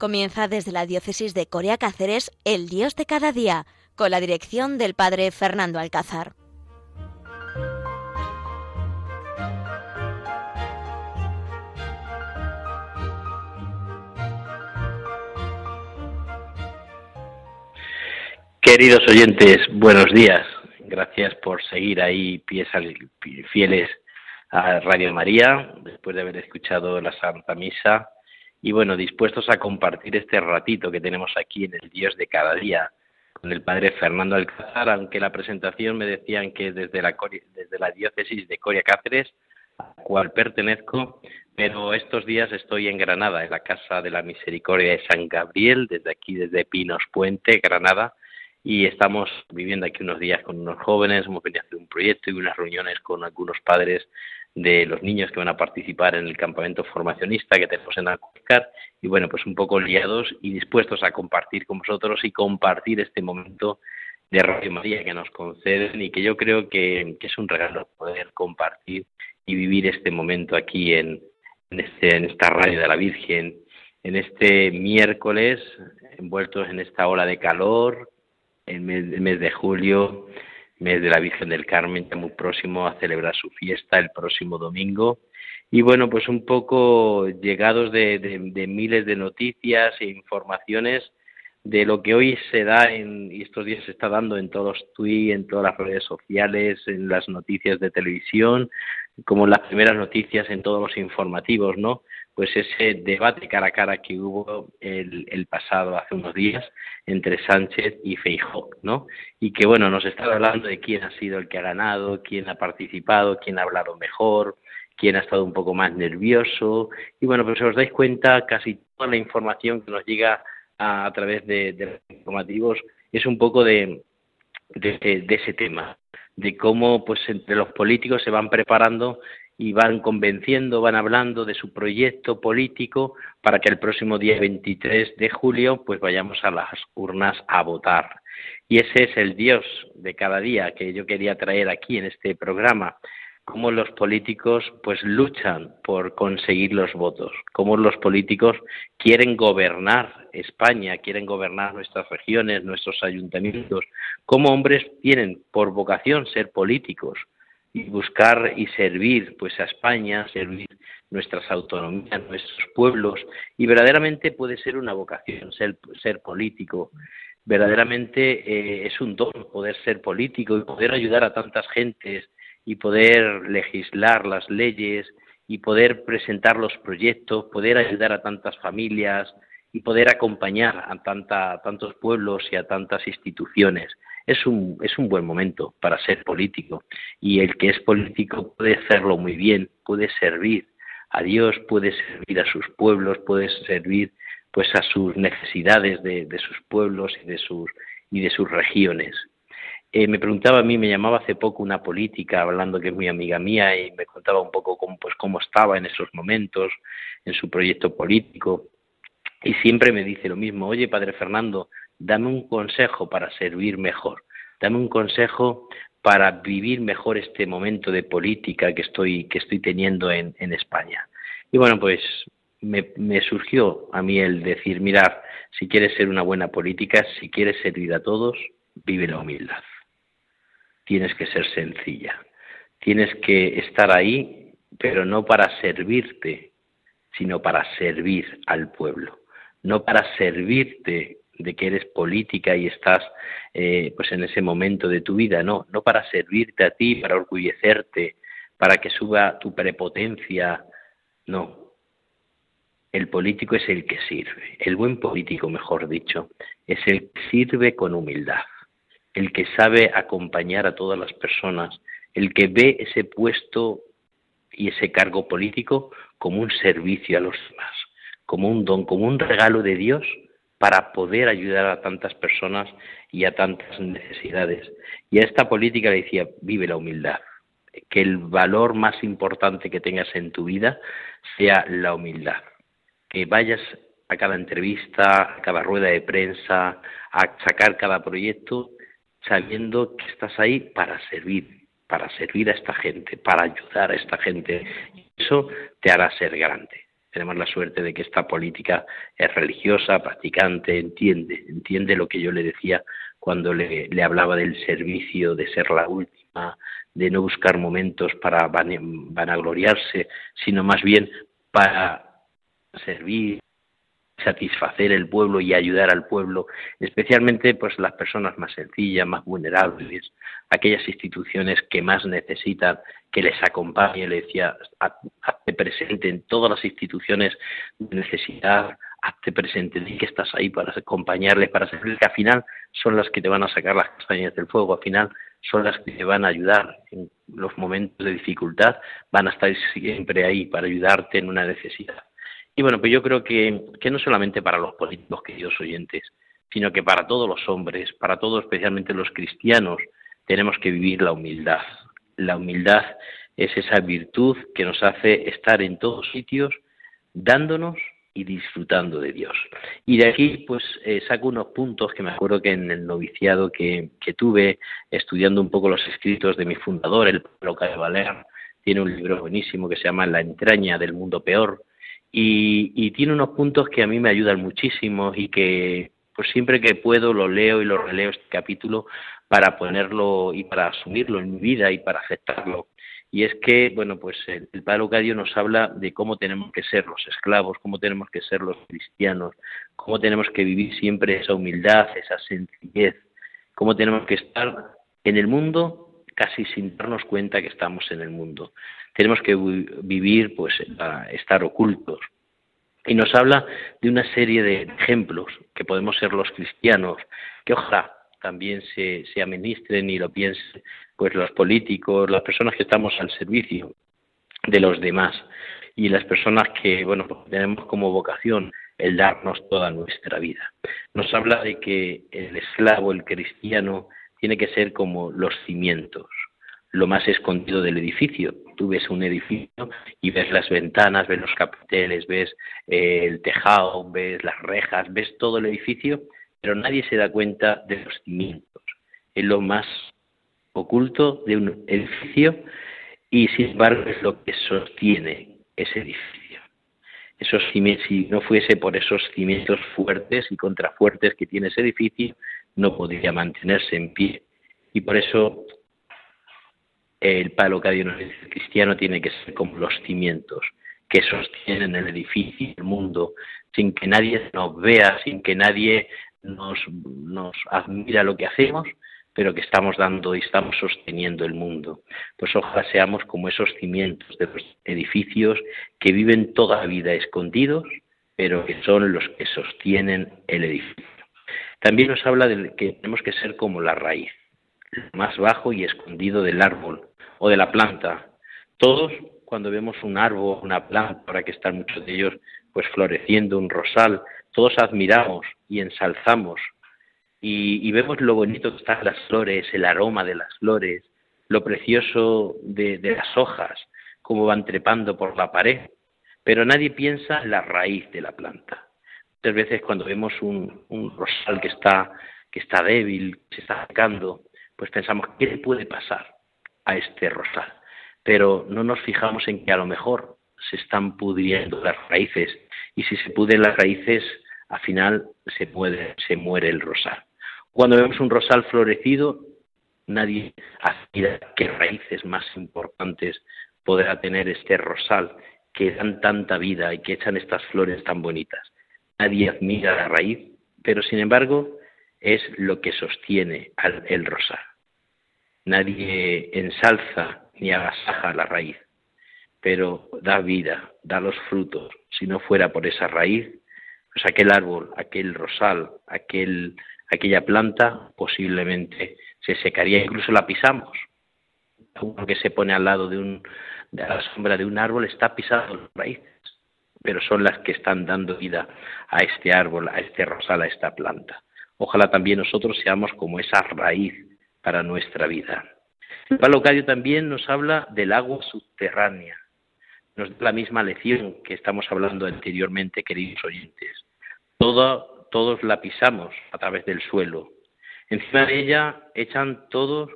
Comienza desde la diócesis de Corea Cáceres El Dios de cada día, con la dirección del padre Fernando Alcázar. Queridos oyentes, buenos días. Gracias por seguir ahí pies fieles a Radio María, después de haber escuchado la Santa Misa y bueno, dispuestos a compartir este ratito que tenemos aquí en el Dios de cada día con el padre Fernando Alcázar, aunque la presentación me decían que desde la, desde la diócesis de Coria Cáceres, a cual pertenezco, pero estos días estoy en Granada, en la Casa de la Misericordia de San Gabriel, desde aquí, desde Pinos Puente, Granada, y estamos viviendo aquí unos días con unos jóvenes, hemos venido a hacer un proyecto y unas reuniones con algunos padres de los niños que van a participar en el campamento formacionista que tenemos en Alcucar y bueno, pues un poco liados y dispuestos a compartir con vosotros y compartir este momento de Radio María que nos conceden y que yo creo que, es un regalo poder compartir y vivir este momento aquí en, en, este, en esta radio de la Virgen, en este miércoles, envueltos en esta ola de calor, en el mes de julio, mes de la Virgen del Carmen, ya muy próximo a celebrar su fiesta el próximo domingo. Y bueno, pues un poco llegados de, de, miles de noticias e informaciones de lo que hoy se da en, y estos días se está dando en todos los tweets, en todas las redes sociales, en las noticias de televisión, como las primeras noticias en todos los informativos, ¿no? Pues ese debate cara a cara que hubo el, el pasado hace unos días entre Sánchez y Feijóo, ¿no? Y que bueno, nos está hablando de quién ha sido el que ha ganado, quién ha participado, quién ha hablado mejor, quién ha estado un poco más nervioso y bueno, pues si os dais cuenta, casi toda la información que nos llega a, través de, de, los informativos es un poco de, de, de ese tema, de cómo pues entre los políticos se van preparando y van convenciendo, van hablando de su proyecto político para que el próximo día 23 de julio pues vayamos a las urnas a votar. Y ese es el Dios de cada día que yo quería traer aquí en este programa, cómo los políticos pues luchan por conseguir los votos, cómo los políticos quieren gobernar España, quieren gobernar nuestras regiones, nuestros ayuntamientos, cómo hombres tienen por vocación ser políticos, y buscar y servir pues a España, servir nuestras autonomías, nuestros pueblos y verdaderamente puede ser una vocación ser, ser político. Verdaderamente eh, es un don poder ser político y poder ayudar a tantas gentes y poder legislar las leyes y poder presentar los proyectos, poder ayudar a tantas familias y poder acompañar a, tanta, a tantos pueblos y a tantas instituciones es un, es un buen momento para ser político. Y el que es político puede hacerlo muy bien, puede servir a Dios, puede servir a sus pueblos, puede servir pues a sus necesidades de, de sus pueblos y de sus, y de sus regiones. Eh, me preguntaba a mí, me llamaba hace poco una política, hablando que es muy amiga mía, y me contaba un poco cómo, pues, cómo estaba en esos momentos, en su proyecto político. Y siempre me dice lo mismo, oye, Padre Fernando, dame un consejo para servir mejor, dame un consejo para vivir mejor este momento de política que estoy, que estoy teniendo en, España. Y bueno, pues me, me, surgió a mí el decir, mirar, si quieres ser una buena política, si quieres servir a todos, vive la humildad. Tienes que ser sencilla. Tienes que estar ahí, pero no para servirte, sino para servir al pueblo. No para servirte de que eres política y estás eh, pues en ese momento de tu vida, no, no para servirte a ti, para orgullecerte, para que suba tu prepotencia, no. El político es el que sirve, el buen político, mejor dicho, es el que sirve con humildad, el que sabe acompañar a todas las personas, el que ve ese puesto y ese cargo político como un servicio a los demás, como un don, como un regalo de Dios para poder ayudar a tantas personas y a tantas necesidades. Y a esta política le decía, vive la humildad, que el valor más importante que tengas en tu vida sea la humildad, que vayas a cada entrevista, a cada rueda de prensa, a sacar cada proyecto, sabiendo que estás ahí para servir, para servir a esta gente, para ayudar a esta gente. Eso te hará ser grande. Tenemos la suerte de que esta política es religiosa, practicante, entiende, entiende lo que yo le decía cuando le, le hablaba del servicio, de ser la última, de no buscar momentos para vanagloriarse, sino más bien para servir, satisfacer el pueblo y ayudar al pueblo, especialmente pues las personas más sencillas, más vulnerables, aquellas instituciones que más necesitan que les acompañe, le decía, hazte presente en todas las instituciones de necesidad, hazte presente, di que estás ahí para acompañarles, para servir, que al final son las que te van a sacar las castañas del fuego, al final son las que te van a ayudar en los momentos de dificultad, van a estar siempre ahí para ayudarte en una necesidad. Y bueno, pues yo creo que, no solamente para los políticos, queridos oyentes, sino que para todos los hombres, para todos, especialmente los cristianos, tenemos que vivir la humildad. La humildad es esa virtud que nos hace estar en todos sitios, dándonos y disfrutando de Dios. Y de aquí, pues, eh, saco unos puntos que me acuerdo que en el noviciado que, tuve, estudiando un poco los escritos de mi fundador, el Pablo Valer, tiene un libro buenísimo que se llama La entraña del mundo peor, y, tiene unos puntos que a mí me ayudan muchísimo y que pues siempre que puedo lo leo y lo releo este capítulo para ponerlo y para asumirlo en mi vida y para aceptarlo. Y es que, bueno, pues el, Padre Lucadio nos habla de cómo tenemos que ser los esclavos, cómo tenemos que ser los cristianos, cómo tenemos que vivir siempre esa humildad, esa sencillez, cómo tenemos que estar en el mundo casi sin darnos cuenta que estamos en el mundo tenemos que vivir, pues, estar ocultos. Y nos habla de una serie de ejemplos que podemos ser los cristianos, que ojalá también se, se administren y lo piensen pues los políticos, las personas que estamos al servicio de los demás y las personas que bueno pues tenemos como vocación el darnos toda nuestra vida. Nos habla de que el esclavo, el cristiano, tiene que ser como los cimientos, lo más escondido del edificio. Tú ves un edificio y ves las ventanas, ves los capiteles, ves eh, el tejado, ves las rejas, ves todo el edificio, pero nadie se da cuenta de los cimientos. Es lo más oculto de un edificio y sin embargo es lo que sostiene ese edificio. Esos cimientos, si no fuese por esos cimientos fuertes y contrafuertes que tiene ese edificio, no podría mantenerse en pie. Y por eso el palo que nos dice cristiano tiene que ser como los cimientos que sostienen el edificio, el mundo, sin que nadie nos vea, sin que nadie nos, nos admira lo que hacemos, pero que estamos dando y estamos sosteniendo el mundo. Pues ojalá seamos como esos cimientos de los edificios que viven toda la vida escondidos, pero que son los que sostienen el edificio. También nos habla de que tenemos que ser como la raíz, lo más bajo y escondido del árbol, o de la planta. Todos, cuando vemos un árbol, una planta, ahora que están muchos de ellos pues floreciendo, un rosal, todos admiramos y ensalzamos y, vemos lo bonito que están las flores, el aroma de las flores, lo precioso de, las hojas, cómo van trepando por la pared, pero nadie piensa en la raíz de la planta. Muchas veces cuando vemos un, rosal que está, que está débil, se está secando, pues pensamos, ¿qué le puede pasar? a este rosal. Pero no nos fijamos en que a lo mejor se están pudriendo las raíces y si se pudren las raíces, al final se, puede, se muere el rosal. Cuando vemos un rosal florecido, nadie admira qué raíces más importantes podrá tener este rosal que dan tanta vida y que echan estas flores tan bonitas. Nadie admira la raíz, pero sin embargo es lo que sostiene al, el rosal. Nadie ensalza ni agasaja la raíz, pero da vida, da los frutos. Si no fuera por esa raíz, pues aquel árbol, aquel rosal, aquel, aquella planta posiblemente se secaría, incluso la pisamos. Uno que se pone al lado de, un, de la sombra de un árbol está pisando las raíces, pero son las que están dando vida a este árbol, a este rosal, a esta planta. Ojalá también nosotros seamos como esa raíz para nuestra vida. El Palocadio también nos habla del agua subterránea. Nos da la misma lección que estamos hablando anteriormente, queridos oyentes. todos la pisamos a través del suelo. Encima de ella echan todos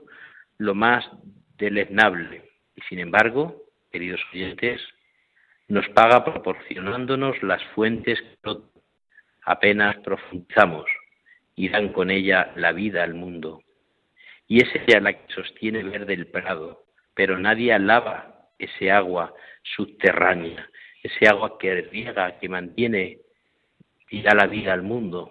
lo más deleznable. Y sin embargo, queridos oyentes, nos paga proporcionándonos las fuentes que apenas profundizamos y dan con ella la vida al mundo. Y es ella la que sostiene verde el prado, pero nadie alaba ese agua subterránea, ese agua que riega, que mantiene y da la vida al mundo,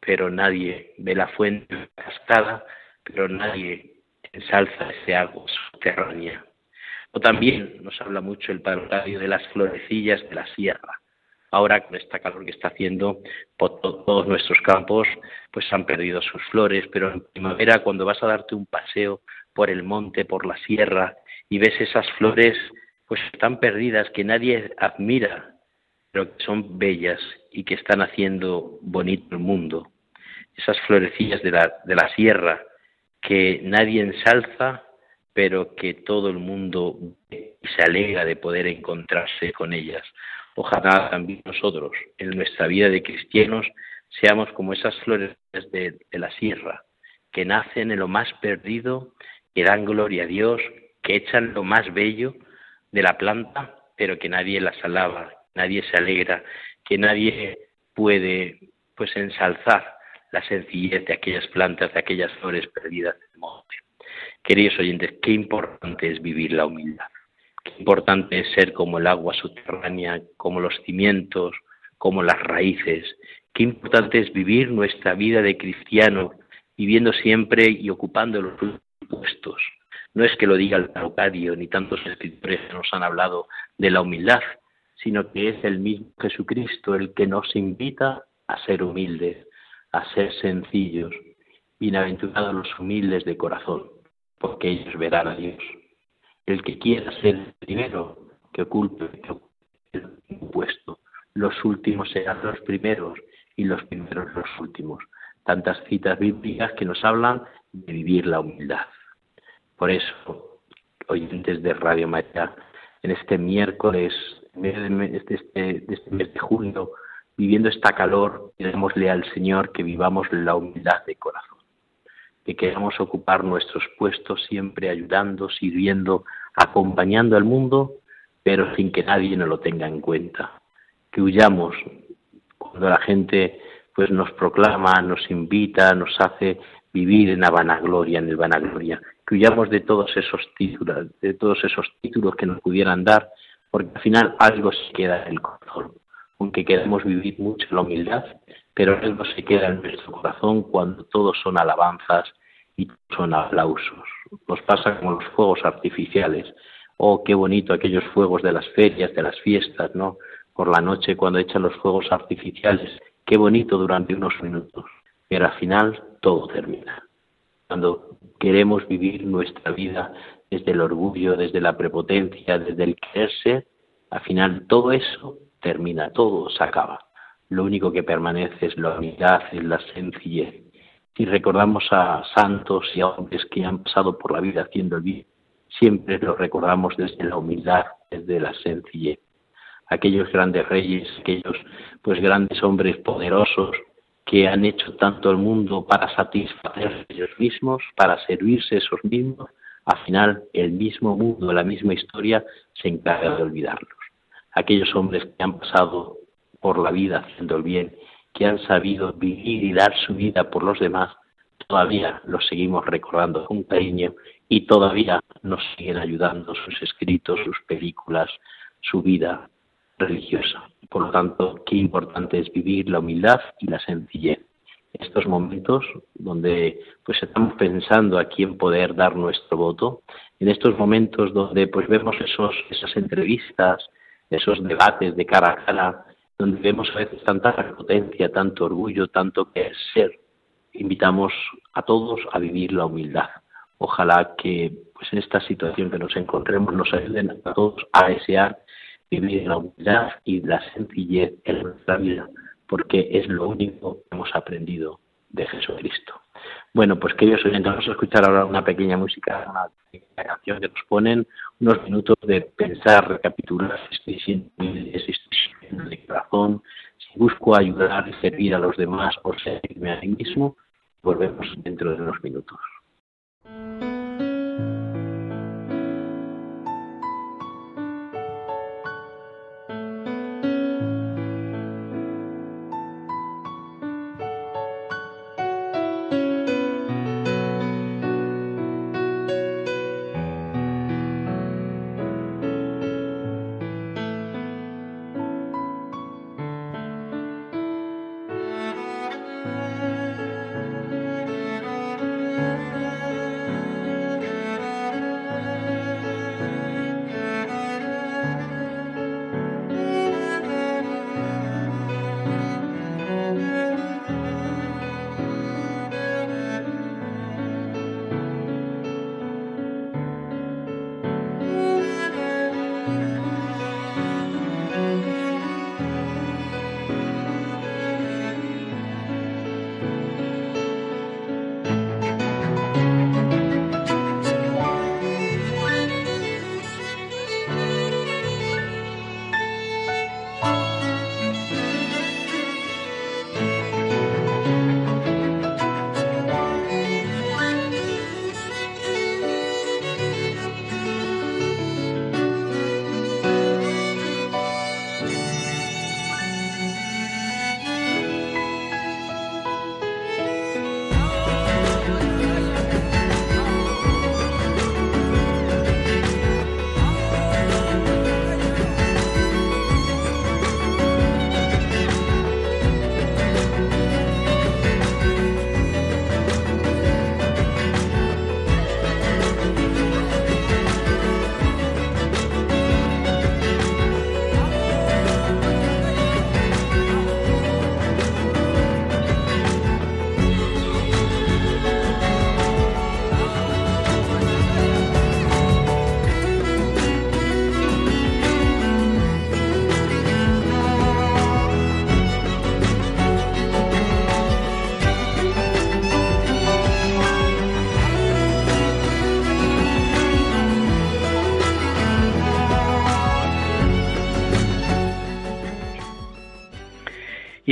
pero nadie ve la fuente cascada, pero nadie ensalza ese agua subterránea. También nos habla mucho el parotario de las florecillas de la sierra. Ahora con esta calor que está haciendo, todos nuestros campos pues han perdido sus flores, pero en primavera cuando vas a darte un paseo por el monte, por la sierra y ves esas flores pues están perdidas que nadie admira, pero que son bellas y que están haciendo bonito el mundo. Esas florecillas de la, de la sierra que nadie ensalza, pero que todo el mundo se alegra de poder encontrarse con ellas. Ojalá también nosotros, en nuestra vida de cristianos, seamos como esas flores de, la sierra, que nacen en lo más perdido, que dan gloria a Dios, que echan lo más bello de la planta, pero que nadie las alaba, nadie se alegra, que nadie puede pues ensalzar la sencillez de aquellas plantas, de aquellas flores perdidas del monte. Queridos oyentes, qué importante es vivir la humildad, qué importante es ser como el agua subterránea, como los cimientos, como las raíces, qué importante es vivir nuestra vida de cristiano, viviendo siempre y ocupando los puestos. No es que lo diga el Arcadio, ni tantos escritores que nos han hablado de la humildad, sino que es el mismo Jesucristo el que nos invita a ser humildes, a ser sencillos. Bienaventurados los humildes de corazón, porque ellos verán a Dios. El que quiera ser el primero, que ocupe, el puesto. Los últimos serán los primeros y los primeros los últimos. Tantas citas bíblicas que nos hablan de vivir la humildad. Por eso, oyentes de Radio María, en este miércoles, en este, este, este mes de junio, viviendo esta calor, démosle al Señor que vivamos la humildad de corazón, que queramos ocupar nuestros puestos siempre ayudando, sirviendo, acompañando al mundo, pero sin que nadie nos lo tenga en cuenta. Que huyamos cuando la gente pues nos proclama, nos invita, nos hace vivir en la vanagloria, en el vanagloria, que huyamos de todos esos títulos, de todos esos títulos que nos pudieran dar, porque al final algo se queda en el corazón aunque queremos vivir mucho la humildad, pero algo se queda en nuestro corazón cuando todos son alabanzas y son aplausos. Nos pasa como los fuegos artificiales. Oh, qué bonito aquellos fuegos de las ferias, de las fiestas, ¿no? Por la noche cuando echan los fuegos artificiales. Qué bonito durante unos minutos. Pero al final todo termina. Cuando queremos vivir nuestra vida desde el orgullo, desde la prepotencia, desde el querer al final todo eso termina, todo se acaba. Lo único que permanece es la unidad, es la sencillez. Si recordamos a santos y a hombres que han pasado por la vida haciendo el bien, siempre lo recordamos desde la humildad, desde la sencillez. Aquellos grandes reyes, aquellos pues grandes hombres poderosos que han hecho tanto el mundo para satisfacer ellos mismos, para servirse esos mismos, al final el mismo mundo, la misma historia se encarga de olvidarlos aquellos hombres que han pasado por la vida haciendo el bien, que han sabido vivir y dar su vida por los demás, todavía los seguimos recordando con cariño y todavía nos siguen ayudando sus escritos, sus películas, su vida religiosa. Por lo tanto, qué importante es vivir la humildad y la sencillez. Estos momentos donde pues estamos pensando a quién poder dar nuestro voto, en estos momentos donde pues vemos esos, esas entrevistas, esos debates de cara a cara, donde vemos a veces tanta potencia, tanto orgullo, tanto que ser. Invitamos a todos a vivir la humildad. Ojalá que pues en esta situación que nos encontremos nos ayuden a todos a desear vivir la humildad y la sencillez en nuestra vida, porque es lo único que hemos aprendido de Jesucristo. Bueno, pues queridos oyentes, vamos a escuchar ahora una pequeña música, una pequeña canción que nos ponen unos minutos de pensar, recapitular si estoy si busco ayudar y servir a los demás o servirme a mí mismo. Volvemos dentro de unos minutos.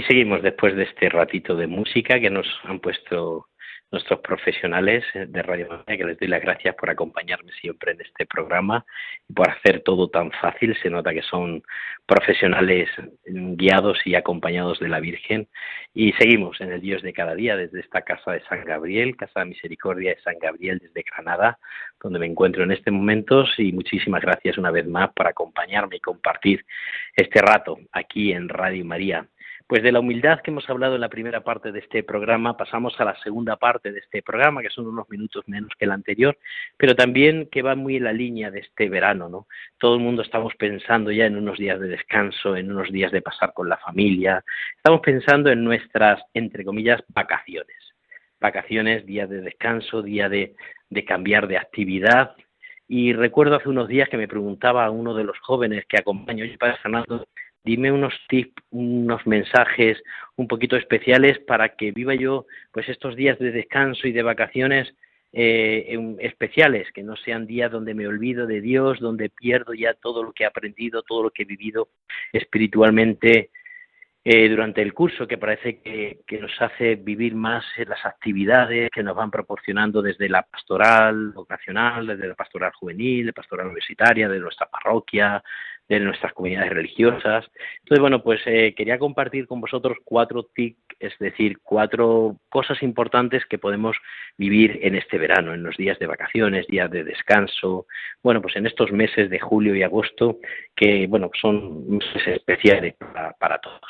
Seguimos después de este ratito de música que nos han puesto nuestros profesionales de Radio María, que les doy las gracias por acompañarme siempre en este programa y por hacer todo tan fácil. Se nota que son profesionales guiados y acompañados de la Virgen. Y seguimos en el Dios de cada día desde esta casa de San Gabriel, Casa de Misericordia de San Gabriel desde Granada, donde me encuentro en este momento. Y muchísimas gracias una vez más por acompañarme y compartir este rato aquí en Radio María. Pues de la humildad que hemos hablado en la primera parte de este programa, pasamos a la segunda parte de este programa, que son unos minutos menos que el anterior, pero también que va muy en la línea de este verano, ¿no? Todo el mundo estamos pensando ya en unos días de descanso, en unos días de pasar con la familia, estamos pensando en nuestras, entre comillas, vacaciones. Vacaciones, días de descanso, día de, cambiar de actividad, y recuerdo hace unos días que me preguntaba a uno de los jóvenes que acompaño, oye, Padre Fernando, dime unos tips, unos mensajes un poquito especiales para que viva yo pues estos días de descanso y de vacaciones eh, especiales, que no sean días donde me olvido de Dios, donde pierdo ya todo lo que he aprendido, todo lo que he vivido espiritualmente eh, durante el curso, que parece que, que, nos hace vivir más las actividades que nos van proporcionando desde la pastoral vocacional, desde la pastoral juvenil, la pastoral universitaria, de nuestra parroquia, de nuestras comunidades religiosas. Entonces, bueno, pues eh, quería compartir con vosotros cuatro TIC, es decir, cuatro cosas importantes que podemos vivir en este verano, en los días de vacaciones, días de descanso, bueno, pues en estos meses de julio y agosto, que, bueno, son meses especiales para, para todos.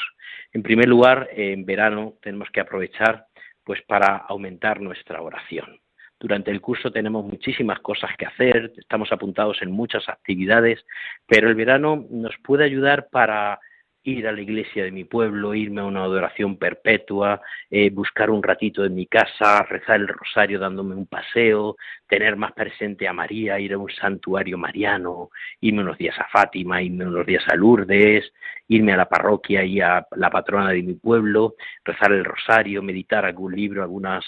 En primer lugar, en verano tenemos que aprovechar pues para aumentar nuestra oración. Durante el curso tenemos muchísimas cosas que hacer, estamos apuntados en muchas actividades, pero el verano nos puede ayudar para ir a la iglesia de mi pueblo, irme a una adoración perpetua, eh, buscar un ratito en mi casa, rezar el rosario dándome un paseo, tener más presente a María, ir a un santuario mariano, irme unos días a Fátima, irme unos días a Lourdes, irme a la parroquia y a la patrona de mi pueblo, rezar el rosario, meditar algún libro, algunas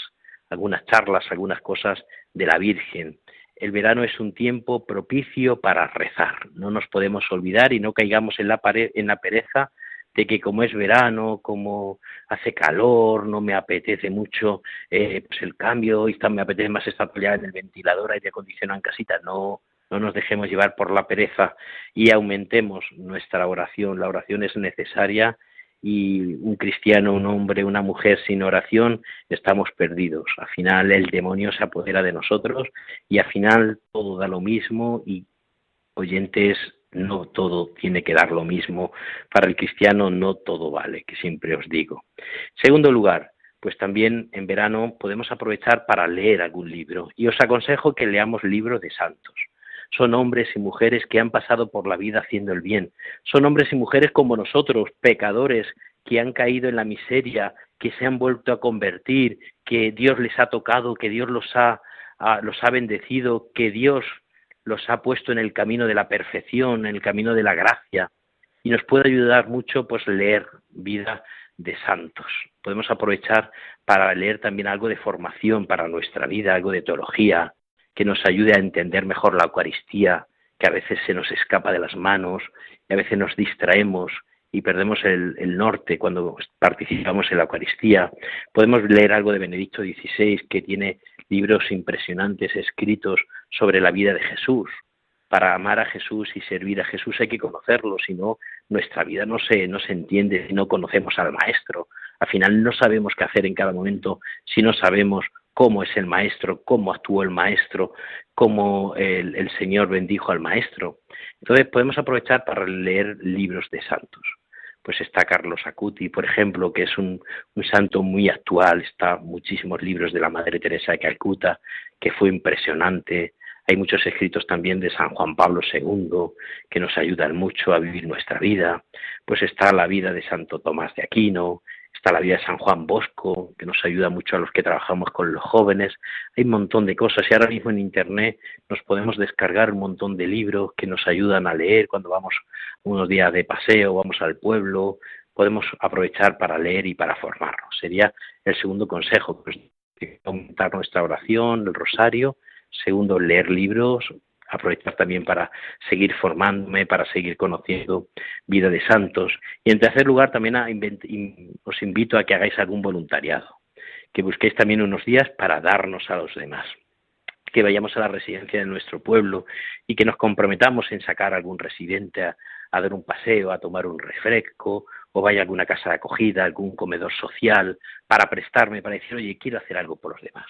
algunas charlas, algunas cosas de la Virgen. El verano es un tiempo propicio para rezar. No nos podemos olvidar y no caigamos en la, en la pereza de que como es verano, como hace calor, no me apetece mucho eh, pues el cambio, y me apetece más estar ya en el ventilador, aire acondicionado en casita. No, no nos dejemos llevar por la pereza y aumentemos nuestra oración. La oración es necesaria y un cristiano, un hombre, una mujer sin oración, estamos perdidos. Al final el demonio se apodera de nosotros y al final todo da lo mismo y oyentes, no todo tiene que dar lo mismo. Para el cristiano no todo vale, que siempre os digo. Segundo lugar, pues también en verano podemos aprovechar para leer algún libro y os aconsejo que leamos libros de santos son hombres y mujeres que han pasado por la vida haciendo el bien. Son hombres y mujeres como nosotros, pecadores, que han caído en la miseria, que se han vuelto a convertir, que Dios les ha tocado, que Dios los ha, los ha bendecido, que Dios los ha puesto en el camino de la perfección, en el camino de la gracia. Y nos puede ayudar mucho pues leer vida de santos. Podemos aprovechar para leer también algo de formación para nuestra vida, algo de teología, que nos ayude a entender mejor la Eucaristía, que a veces se nos escapa de las manos, y a veces nos distraemos y perdemos el, norte cuando participamos en la Eucaristía. Podemos leer algo de Benedicto XVI, que tiene libros impresionantes escritos sobre la vida de Jesús. Para amar a Jesús y servir a Jesús hay que conocerlo, si no, nuestra vida no se, no se entiende si no conocemos al Maestro. Al final no sabemos qué hacer en cada momento si no sabemos cómo es el maestro, cómo actuó el maestro, cómo el, Señor bendijo al maestro. Entonces podemos aprovechar para leer libros de santos. Pues está Carlos Acuti, por ejemplo, que es un, un santo muy actual, está muchísimos libros de la Madre Teresa de Calcuta, que fue impresionante. Hay muchos escritos también de San Juan Pablo II que nos ayudan mucho a vivir nuestra vida. Pues está la vida de Santo Tomás de Aquino, está la vida de San Juan Bosco, que nos ayuda mucho a los que trabajamos con los jóvenes. Hay un montón de cosas y ahora mismo en Internet nos podemos descargar un montón de libros que nos ayudan a leer cuando vamos unos días de paseo, vamos al pueblo, podemos aprovechar para leer y para formarnos. Sería el segundo consejo, pues, aumentar nuestra oración, el rosario. Segundo, leer libros, aprovechar también para seguir formándome, para seguir conociendo vida de santos. Y en tercer lugar, también os invito a que hagáis algún voluntariado, que busquéis también unos días para darnos a los demás que vayamos a la residencia de nuestro pueblo y que nos comprometamos en sacar a algún residente a, dar un paseo, a tomar un refresco, o vaya a alguna casa de acogida, algún comedor social, para prestarme, para decir, oye, quiero hacer algo por los demás,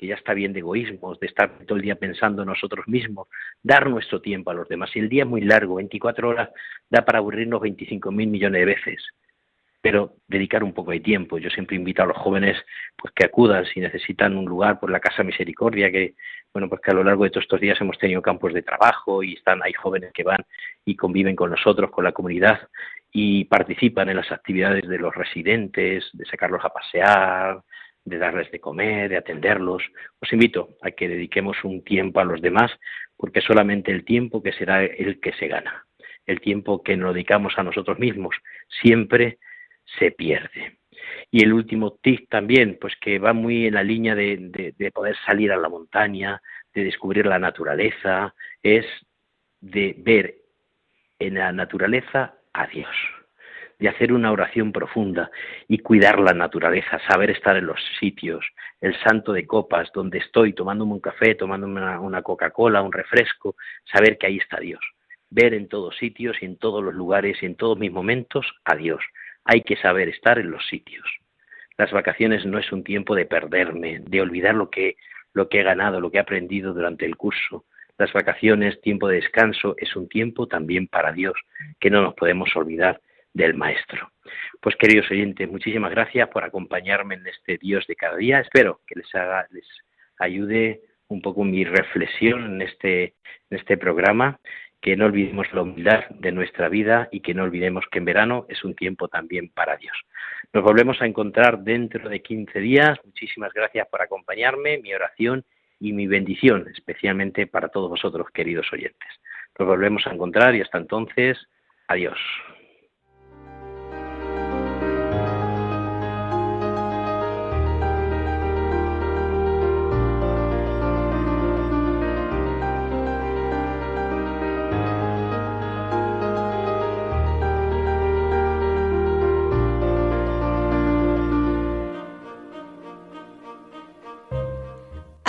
que ya está bien de egoísmos, de estar todo el día pensando en nosotros mismos, dar nuestro tiempo a los demás. Y el día es muy largo, 24 horas, da para aburrirnos 25 mil millones de veces pero dedicar un poco de tiempo. Yo siempre invito a los jóvenes pues que acudan si necesitan un lugar por la Casa Misericordia, que bueno, pues que a lo largo de todos estos días hemos tenido campos de trabajo y están hay jóvenes que van y conviven con nosotros, con la comunidad y participan en las actividades de los residentes, de sacarlos a pasear, de darles de comer, de atenderlos. Os invito a que dediquemos un tiempo a los demás, porque solamente el tiempo que será el que se gana, el tiempo que nos dedicamos a nosotros mismos, siempre se pierde. Y el último tip también, pues que va muy en la línea de, de, poder salir a la montaña, de descubrir la naturaleza, es de ver en la naturaleza a Dios, de hacer una oración profunda y cuidar la naturaleza, saber estar en los sitios, el santo de copas, donde estoy tomándome un café, tomándome una, una Coca-Cola, un refresco, saber que ahí está Dios, ver en todos sitios y en todos los lugares y en todos mis momentos a Dios, hay que saber estar en los sitios. Las vacaciones no es un tiempo de perderme, de olvidar lo que, lo que he ganado, lo que he aprendido durante el curso. Las vacaciones, tiempo de descanso, es un tiempo también para Dios, que no nos podemos olvidar del Maestro. Pues queridos oyentes, muchísimas gracias por acompañarme en este Dios de cada día. Espero que les haga, les ayude un poco mi reflexión en este, en este programa que no olvidemos la humildad de nuestra vida y que no olvidemos que en verano es un tiempo también para Dios. Nos volvemos a encontrar dentro de 15 días. Muchísimas gracias por acompañarme, mi oración y mi bendición, especialmente para todos vosotros, queridos oyentes. Nos volvemos a encontrar y hasta entonces, adiós.